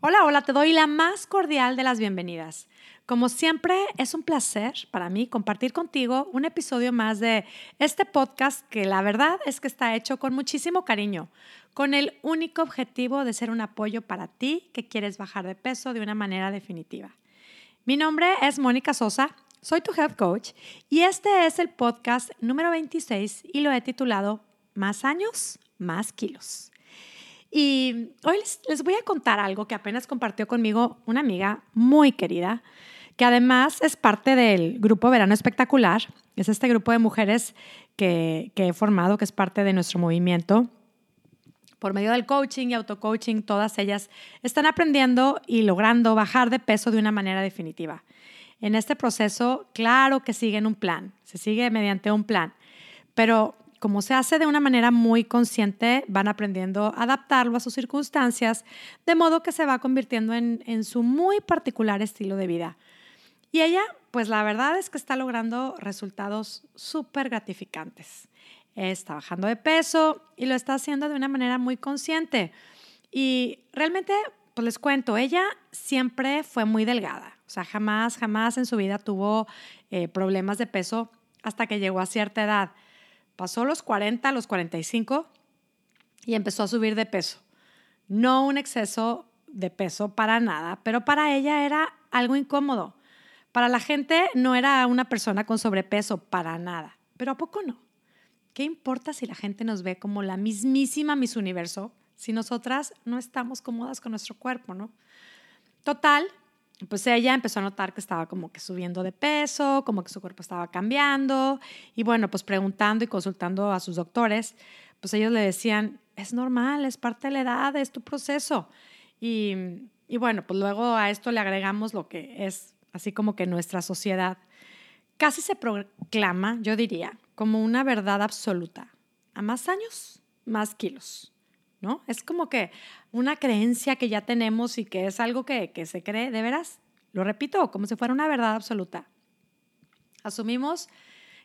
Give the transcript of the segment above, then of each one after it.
Hola, hola, te doy la más cordial de las bienvenidas. Como siempre, es un placer para mí compartir contigo un episodio más de este podcast que la verdad es que está hecho con muchísimo cariño, con el único objetivo de ser un apoyo para ti que quieres bajar de peso de una manera definitiva. Mi nombre es Mónica Sosa, soy tu health coach y este es el podcast número 26 y lo he titulado Más años, más kilos. Y hoy les, voy a contar algo que apenas compartió conmigo una amiga muy querida, que además es parte del grupo Verano Espectacular. Es este grupo de mujeres que, que he formado, que es parte de nuestro movimiento. Por medio del coaching y auto-coaching, todas ellas están aprendiendo y logrando bajar de peso de una manera definitiva. En este proceso, claro que siguen un plan, se sigue mediante un plan, pero como se hace de una manera muy consciente, van aprendiendo a adaptarlo a sus circunstancias, de modo que se va convirtiendo en, su muy particular estilo de vida. Y ella, pues la verdad es que está logrando resultados súper gratificantes. Está bajando de peso y lo está haciendo de una manera muy consciente. Y realmente, pues les cuento, ella siempre fue muy delgada. O sea, jamás, jamás en su vida tuvo eh, problemas de peso hasta que llegó a cierta edad. Pasó los 40, los 45 y empezó a subir de peso. No un exceso de peso para nada, pero para ella era algo incómodo. Para la gente no era una persona con sobrepeso para nada, pero ¿a poco no? ¿Qué importa si la gente nos ve como la mismísima Miss Universo si nosotras no estamos cómodas con nuestro cuerpo, no? Total, pues ella empezó a notar que estaba como que subiendo de peso, como que su cuerpo estaba cambiando y bueno, pues preguntando y consultando a sus doctores, pues ellos le decían, es normal, es parte de la edad, es tu proceso. Y, y bueno, pues luego a esto le agregamos lo que es así como que nuestra sociedad casi se proclama, yo diría, como una verdad absoluta. A más años, más kilos. ¿No? Es como que una creencia que ya tenemos y que es algo que, que se cree, de veras, lo repito, como si fuera una verdad absoluta. Asumimos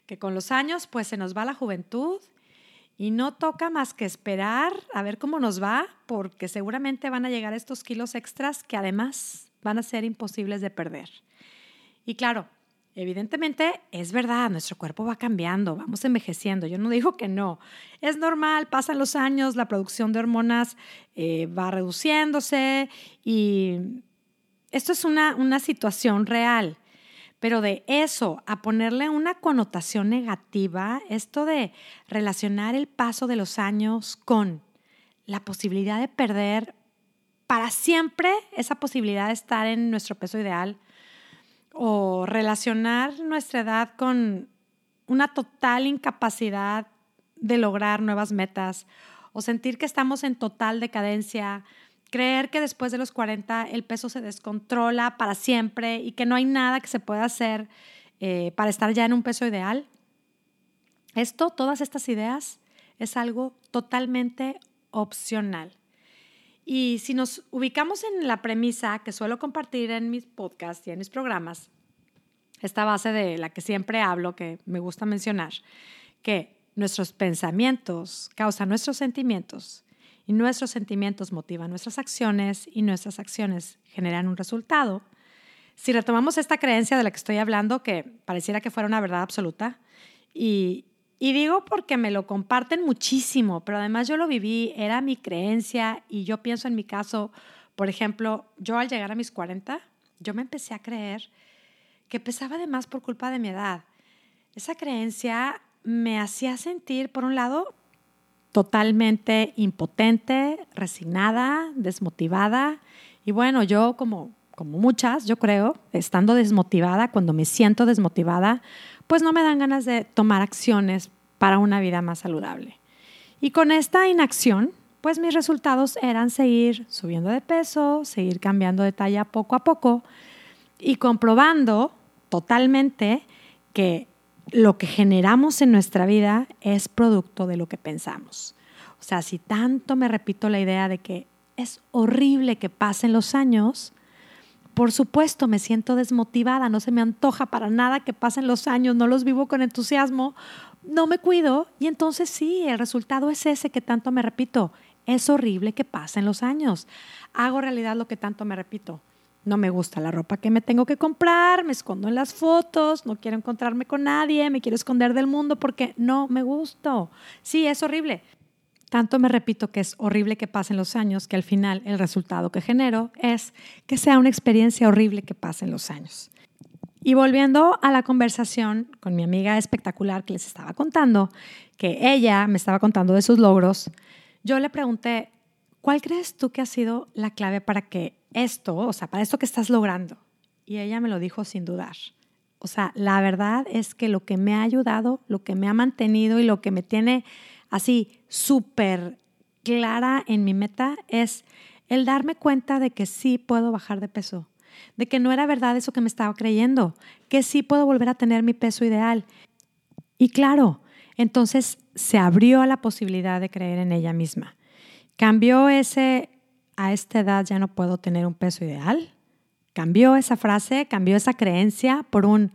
que con los años pues se nos va la juventud y no toca más que esperar a ver cómo nos va, porque seguramente van a llegar estos kilos extras que además van a ser imposibles de perder. Y claro, Evidentemente es verdad, nuestro cuerpo va cambiando, vamos envejeciendo, yo no digo que no, es normal, pasan los años, la producción de hormonas eh, va reduciéndose y esto es una, una situación real, pero de eso a ponerle una connotación negativa, esto de relacionar el paso de los años con la posibilidad de perder para siempre esa posibilidad de estar en nuestro peso ideal, o relacionar nuestra edad con una total incapacidad de lograr nuevas metas o sentir que estamos en total decadencia, creer que después de los 40 el peso se descontrola para siempre y que no hay nada que se pueda hacer eh, para estar ya en un peso ideal. Esto, todas estas ideas, es algo totalmente opcional. Y si nos ubicamos en la premisa que suelo compartir en mis podcasts y en mis programas, esta base de la que siempre hablo, que me gusta mencionar, que nuestros pensamientos causan nuestros sentimientos y nuestros sentimientos motivan nuestras acciones y nuestras acciones generan un resultado. Si retomamos esta creencia de la que estoy hablando, que pareciera que fuera una verdad absoluta, y, y digo porque me lo comparten muchísimo, pero además yo lo viví, era mi creencia y yo pienso en mi caso, por ejemplo, yo al llegar a mis 40, yo me empecé a creer que pesaba de más por culpa de mi edad. Esa creencia me hacía sentir, por un lado, totalmente impotente, resignada, desmotivada. Y bueno, yo como, como muchas, yo creo, estando desmotivada, cuando me siento desmotivada, pues no me dan ganas de tomar acciones para una vida más saludable. Y con esta inacción, pues mis resultados eran seguir subiendo de peso, seguir cambiando de talla poco a poco y comprobando totalmente que lo que generamos en nuestra vida es producto de lo que pensamos. O sea, si tanto me repito la idea de que es horrible que pasen los años, por supuesto, me siento desmotivada, no se me antoja para nada que pasen los años, no los vivo con entusiasmo, no me cuido y entonces sí, el resultado es ese que tanto me repito, es horrible que pasen los años. Hago realidad lo que tanto me repito. No me gusta la ropa que me tengo que comprar, me escondo en las fotos, no quiero encontrarme con nadie, me quiero esconder del mundo porque no me gusto. Sí, es horrible. Tanto me repito que es horrible que pasen los años que al final el resultado que genero es que sea una experiencia horrible que pasen los años. Y volviendo a la conversación con mi amiga espectacular que les estaba contando, que ella me estaba contando de sus logros, yo le pregunté, ¿cuál crees tú que ha sido la clave para que esto, o sea, para esto que estás logrando? Y ella me lo dijo sin dudar. O sea, la verdad es que lo que me ha ayudado, lo que me ha mantenido y lo que me tiene así súper clara en mi meta es el darme cuenta de que sí puedo bajar de peso, de que no era verdad eso que me estaba creyendo, que sí puedo volver a tener mi peso ideal. Y claro, entonces se abrió a la posibilidad de creer en ella misma. Cambió ese, a esta edad ya no puedo tener un peso ideal. Cambió esa frase, cambió esa creencia por un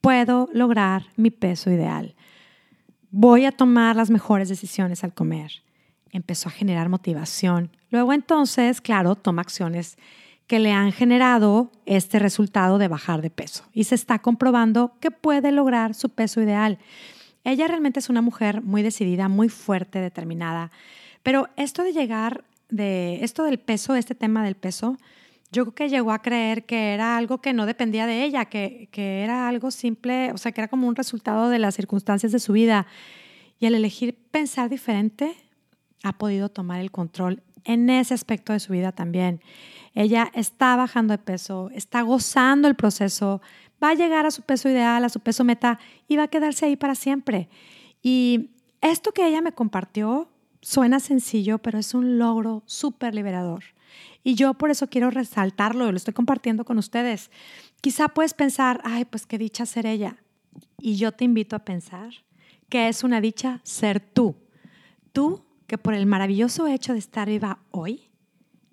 puedo lograr mi peso ideal. Voy a tomar las mejores decisiones al comer. Empezó a generar motivación. Luego entonces, claro, toma acciones que le han generado este resultado de bajar de peso y se está comprobando que puede lograr su peso ideal. Ella realmente es una mujer muy decidida, muy fuerte, determinada, pero esto de llegar de esto del peso, este tema del peso, yo creo que llegó a creer que era algo que no dependía de ella, que, que era algo simple, o sea, que era como un resultado de las circunstancias de su vida. Y al elegir pensar diferente, ha podido tomar el control en ese aspecto de su vida también. Ella está bajando de peso, está gozando el proceso, va a llegar a su peso ideal, a su peso meta y va a quedarse ahí para siempre. Y esto que ella me compartió suena sencillo, pero es un logro súper liberador. Y yo por eso quiero resaltarlo, lo estoy compartiendo con ustedes. Quizá puedes pensar, ay, pues qué dicha ser ella. Y yo te invito a pensar que es una dicha ser tú. Tú que por el maravilloso hecho de estar viva hoy,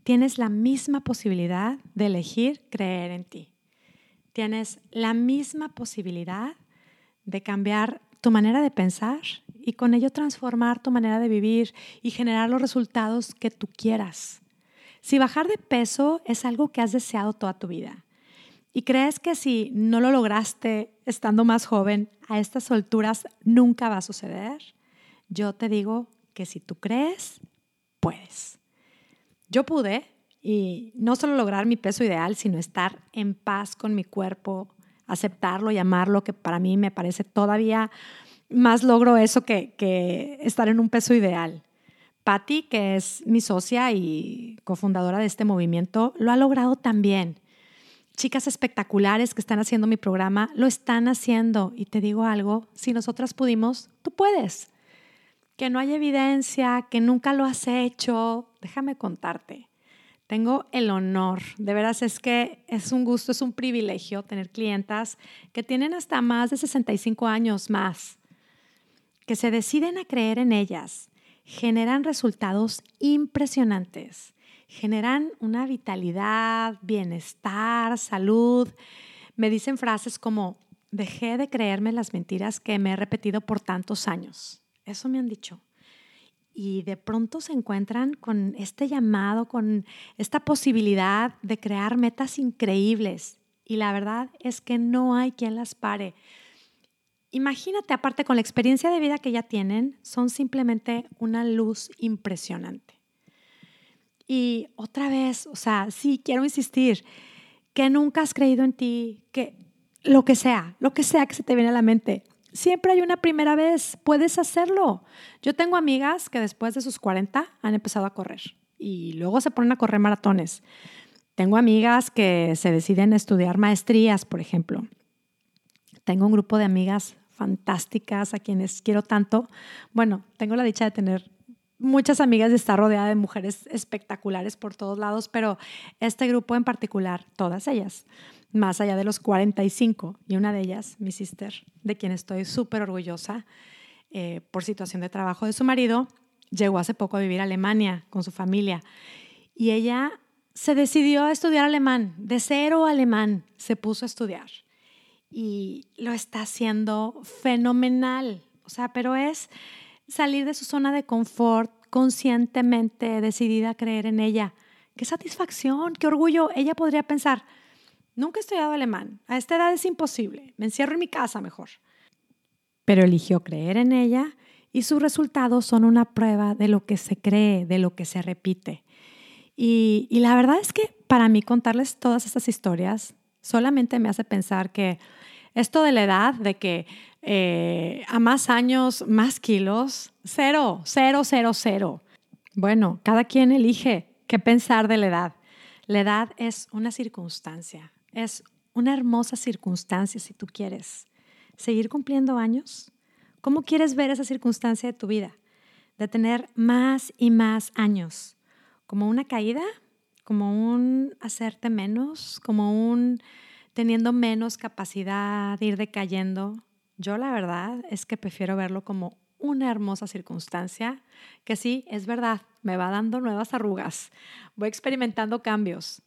tienes la misma posibilidad de elegir creer en ti. Tienes la misma posibilidad de cambiar tu manera de pensar y con ello transformar tu manera de vivir y generar los resultados que tú quieras. Si bajar de peso es algo que has deseado toda tu vida y crees que si no lo lograste estando más joven, a estas alturas nunca va a suceder, yo te digo que si tú crees, puedes. Yo pude y no solo lograr mi peso ideal, sino estar en paz con mi cuerpo, aceptarlo y amarlo, que para mí me parece todavía más logro eso que, que estar en un peso ideal. Patty, que es mi socia y cofundadora de este movimiento, lo ha logrado también. Chicas espectaculares que están haciendo mi programa lo están haciendo. Y te digo algo, si nosotras pudimos, tú puedes. Que no hay evidencia, que nunca lo has hecho, déjame contarte. Tengo el honor, de veras es que es un gusto, es un privilegio tener clientas que tienen hasta más de 65 años más que se deciden a creer en ellas, generan resultados impresionantes, generan una vitalidad, bienestar, salud. Me dicen frases como, dejé de creerme las mentiras que me he repetido por tantos años. Eso me han dicho. Y de pronto se encuentran con este llamado, con esta posibilidad de crear metas increíbles. Y la verdad es que no hay quien las pare imagínate, aparte con la experiencia de vida que ya tienen, son simplemente una luz impresionante. Y otra vez, o sea, sí, quiero insistir, que nunca has creído en ti, que lo que sea, lo que sea que se te viene a la mente, siempre hay una primera vez, puedes hacerlo. Yo tengo amigas que después de sus 40 han empezado a correr y luego se ponen a correr maratones. Tengo amigas que se deciden estudiar maestrías, por ejemplo. Tengo un grupo de amigas fantásticas, a quienes quiero tanto. Bueno, tengo la dicha de tener muchas amigas y estar rodeada de mujeres espectaculares por todos lados, pero este grupo en particular, todas ellas, más allá de los 45, y una de ellas, mi sister, de quien estoy súper orgullosa eh, por situación de trabajo de su marido, llegó hace poco a vivir a Alemania con su familia y ella se decidió a estudiar alemán, de cero alemán se puso a estudiar y lo está haciendo fenomenal. O sea, pero es salir de su zona de confort, conscientemente decidida a creer en ella. Qué satisfacción, qué orgullo. Ella podría pensar, nunca he estudiado alemán, a esta edad es imposible, me encierro en mi casa mejor. Pero eligió creer en ella y sus resultados son una prueba de lo que se cree, de lo que se repite. Y, y la verdad es que para mí contarles todas estas historias solamente me hace pensar que esto de la edad, de que eh, a más años, más kilos, cero, cero, cero, cero. Bueno, cada quien elige qué pensar de la edad. La edad es una circunstancia, es una hermosa circunstancia si tú quieres. ¿Seguir cumpliendo años? ¿Cómo quieres ver esa circunstancia de tu vida? De tener más y más años. ¿Como una caída? ¿Como un hacerte menos? ¿Como un teniendo menos capacidad de ir decayendo. Yo la verdad es que prefiero verlo como una hermosa circunstancia que sí, es verdad, me va dando nuevas arrugas, voy experimentando cambios,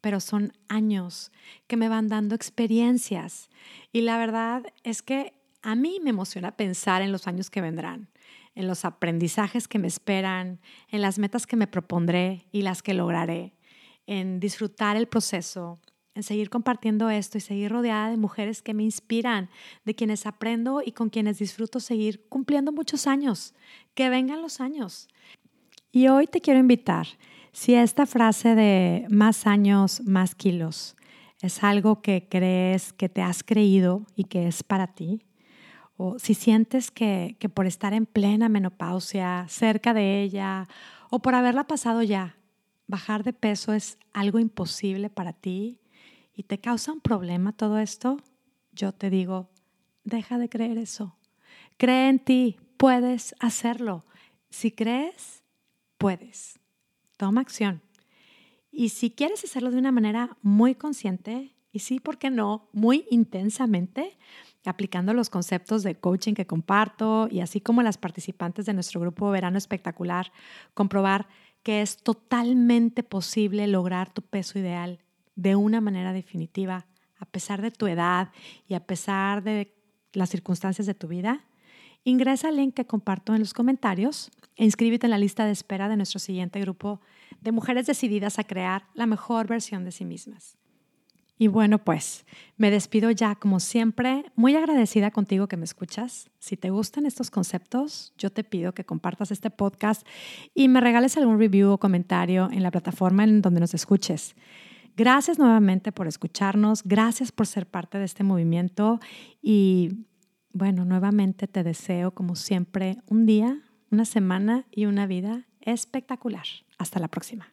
pero son años que me van dando experiencias. Y la verdad es que a mí me emociona pensar en los años que vendrán, en los aprendizajes que me esperan, en las metas que me propondré y las que lograré, en disfrutar el proceso, en seguir compartiendo esto y seguir rodeada de mujeres que me inspiran, de quienes aprendo y con quienes disfruto seguir cumpliendo muchos años. Que vengan los años. Y hoy te quiero invitar, si esta frase de más años, más kilos es algo que crees, que te has creído y que es para ti, o si sientes que, que por estar en plena menopausia, cerca de ella, o por haberla pasado ya, bajar de peso es algo imposible para ti, y te causa un problema todo esto, yo te digo, deja de creer eso. Cree en ti, puedes hacerlo. Si crees, puedes. Toma acción. Y si quieres hacerlo de una manera muy consciente, y sí, ¿por qué no? Muy intensamente, aplicando los conceptos de coaching que comparto y así como las participantes de nuestro grupo Verano Espectacular, comprobar que es totalmente posible lograr tu peso ideal de una manera definitiva, a pesar de tu edad y a pesar de las circunstancias de tu vida, ingresa al link que comparto en los comentarios e inscríbete en la lista de espera de nuestro siguiente grupo de mujeres decididas a crear la mejor versión de sí mismas. Y bueno, pues me despido ya como siempre, muy agradecida contigo que me escuchas. Si te gustan estos conceptos, yo te pido que compartas este podcast y me regales algún review o comentario en la plataforma en donde nos escuches. Gracias nuevamente por escucharnos, gracias por ser parte de este movimiento y bueno, nuevamente te deseo como siempre un día, una semana y una vida espectacular. Hasta la próxima.